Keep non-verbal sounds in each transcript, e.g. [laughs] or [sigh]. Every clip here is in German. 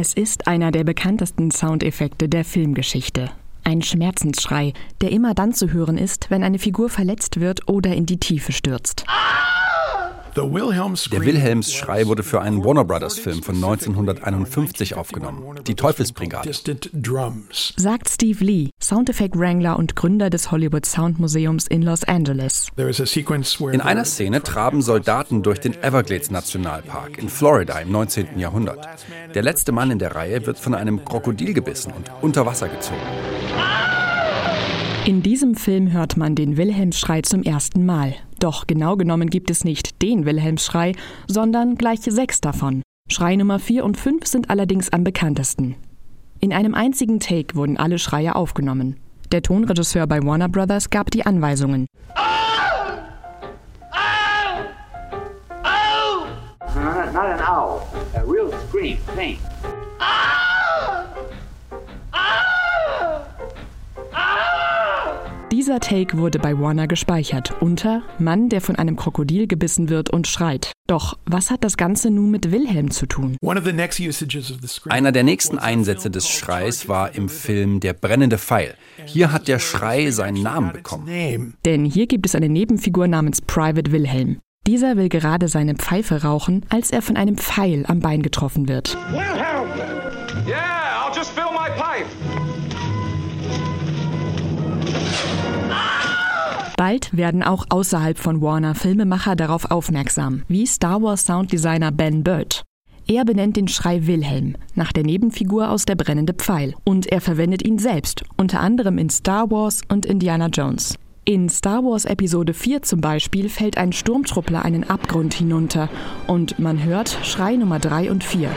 Es ist einer der bekanntesten Soundeffekte der Filmgeschichte. Ein Schmerzensschrei, der immer dann zu hören ist, wenn eine Figur verletzt wird oder in die Tiefe stürzt. Der Wilhelmsschrei wurde für einen Warner Brothers Film von 1951 aufgenommen, Die Teufelsbrigade. Sagt Steve Lee, Soundeffekt-Wrangler und Gründer des Hollywood Soundmuseums in Los Angeles. In einer Szene traben Soldaten durch den Everglades Nationalpark in Florida im 19. Jahrhundert. Der letzte Mann in der Reihe wird von einem Krokodil gebissen und unter Wasser gezogen. In diesem Film hört man den Wilhelmsschrei zum ersten Mal. Doch genau genommen gibt es nicht den Wilhelmsschrei, sondern gleich sechs davon. Schrei Nummer 4 und 5 sind allerdings am bekanntesten. In einem einzigen Take wurden alle Schreie aufgenommen. Der Tonregisseur bei Warner Brothers gab die Anweisungen. Not an owl, a real scream, faint. Dieser Take wurde bei Warner gespeichert unter Mann, der von einem Krokodil gebissen wird und schreit. Doch was hat das Ganze nun mit Wilhelm zu tun? Einer der nächsten Einsätze des Schreis war im Film Der brennende Pfeil. Hier hat der Schrei seinen Namen bekommen. Denn hier gibt es eine Nebenfigur namens Private Wilhelm. Dieser will gerade seine Pfeife rauchen, als er von einem Pfeil am Bein getroffen wird. Wilhelm! Yeah, I'll just fill my pipe. Bald werden auch außerhalb von Warner Filmemacher darauf aufmerksam, wie Star Wars Sounddesigner Ben Bird. Er benennt den Schrei Wilhelm nach der Nebenfigur aus Der brennende Pfeil und er verwendet ihn selbst, unter anderem in Star Wars und Indiana Jones. In Star Wars Episode 4 zum Beispiel fällt ein Sturmtruppler einen Abgrund hinunter und man hört Schrei Nummer 3 und 4.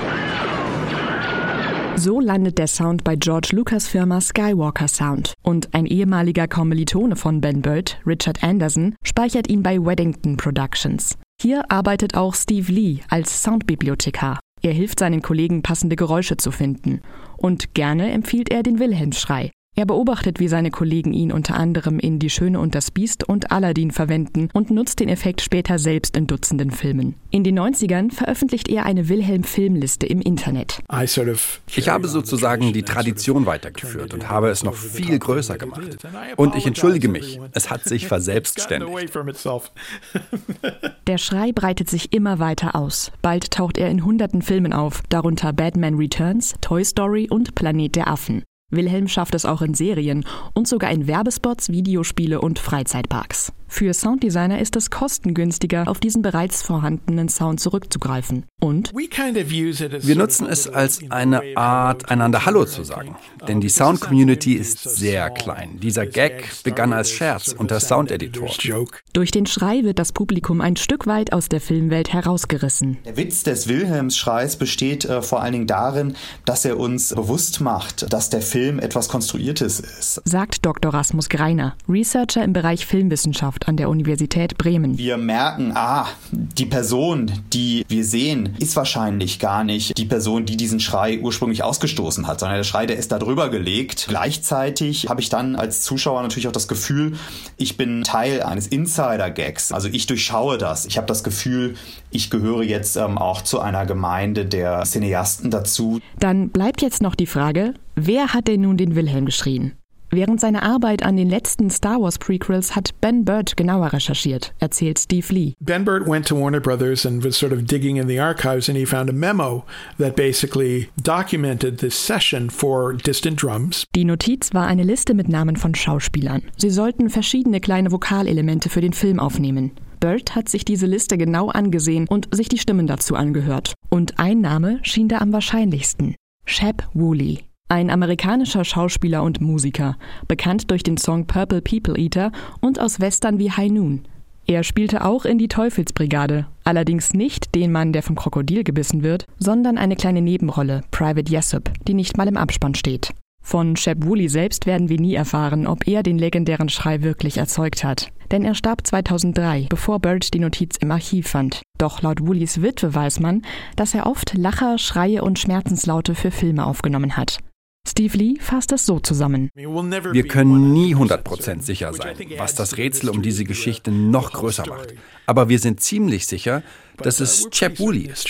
So landet der Sound bei George Lucas Firma Skywalker Sound und ein ehemaliger Kommilitone von Ben Bird, Richard Anderson, speichert ihn bei Weddington Productions. Hier arbeitet auch Steve Lee als Soundbibliothekar. Er hilft seinen Kollegen, passende Geräusche zu finden. Und gerne empfiehlt er den Wilhelmsschrei. Er beobachtet, wie seine Kollegen ihn unter anderem in Die Schöne und das Biest und Aladdin verwenden und nutzt den Effekt später selbst in Dutzenden Filmen. In den 90ern veröffentlicht er eine Wilhelm-Filmliste im Internet. Ich habe sozusagen die Tradition weitergeführt und habe es noch viel größer gemacht. Und ich entschuldige mich, es hat [laughs] sich verselbstständigt. [laughs] Der Schrei breitet sich immer weiter aus. Bald taucht er in hunderten Filmen auf, darunter Batman Returns, Toy Story und Planet der Affen. Wilhelm schafft es auch in Serien und sogar in Werbespots, Videospiele und Freizeitparks. Für Sounddesigner ist es kostengünstiger, auf diesen bereits vorhandenen Sound zurückzugreifen. Und wir nutzen es als eine Art, einander Hallo zu sagen. Denn die Sound-Community ist sehr klein. Dieser Gag begann als Scherz unter Soundeditor. Durch den Schrei wird das Publikum ein Stück weit aus der Filmwelt herausgerissen. Der Witz des Wilhelms-Schreis besteht äh, vor allen Dingen darin, dass er uns bewusst macht, dass der Film etwas Konstruiertes ist. Sagt Dr. Rasmus Greiner, Researcher im Bereich Filmwissenschaft an der Universität Bremen. Wir merken, ah, die Person, die wir sehen, ist wahrscheinlich gar nicht die Person, die diesen Schrei ursprünglich ausgestoßen hat, sondern der Schrei, der ist da drüber gelegt. Gleichzeitig habe ich dann als Zuschauer natürlich auch das Gefühl, ich bin Teil eines Insider-Gags. Also ich durchschaue das. Ich habe das Gefühl, ich gehöre jetzt ähm, auch zu einer Gemeinde der Cineasten dazu. Dann bleibt jetzt noch die Frage, wer hat denn nun den Wilhelm geschrien? Während seiner Arbeit an den letzten Star Wars Prequels hat Ben Bird genauer recherchiert, erzählt Steve Lee. Ben Bird went to Warner Brothers and was sort of digging in the archives and he found a memo that basically documented this session for Distant Drums. Die Notiz war eine Liste mit Namen von Schauspielern. Sie sollten verschiedene kleine Vokalelemente für den Film aufnehmen. Bird hat sich diese Liste genau angesehen und sich die Stimmen dazu angehört. Und ein Name schien da am wahrscheinlichsten. Shep Woolley. Ein amerikanischer Schauspieler und Musiker, bekannt durch den Song Purple People Eater und aus Western wie High Noon. Er spielte auch in die Teufelsbrigade, allerdings nicht den Mann, der vom Krokodil gebissen wird, sondern eine kleine Nebenrolle, Private Jessup, die nicht mal im Abspann steht. Von Shep Woolley selbst werden wir nie erfahren, ob er den legendären Schrei wirklich erzeugt hat. Denn er starb 2003, bevor Bird die Notiz im Archiv fand. Doch laut Woolies Witwe weiß man, dass er oft Lacher, Schreie und Schmerzenslaute für Filme aufgenommen hat. Steve Lee fasst es so zusammen. Wir können nie 100% sicher sein, was das Rätsel um diese Geschichte noch größer macht. Aber wir sind ziemlich sicher, dass es Chep Woolley ist.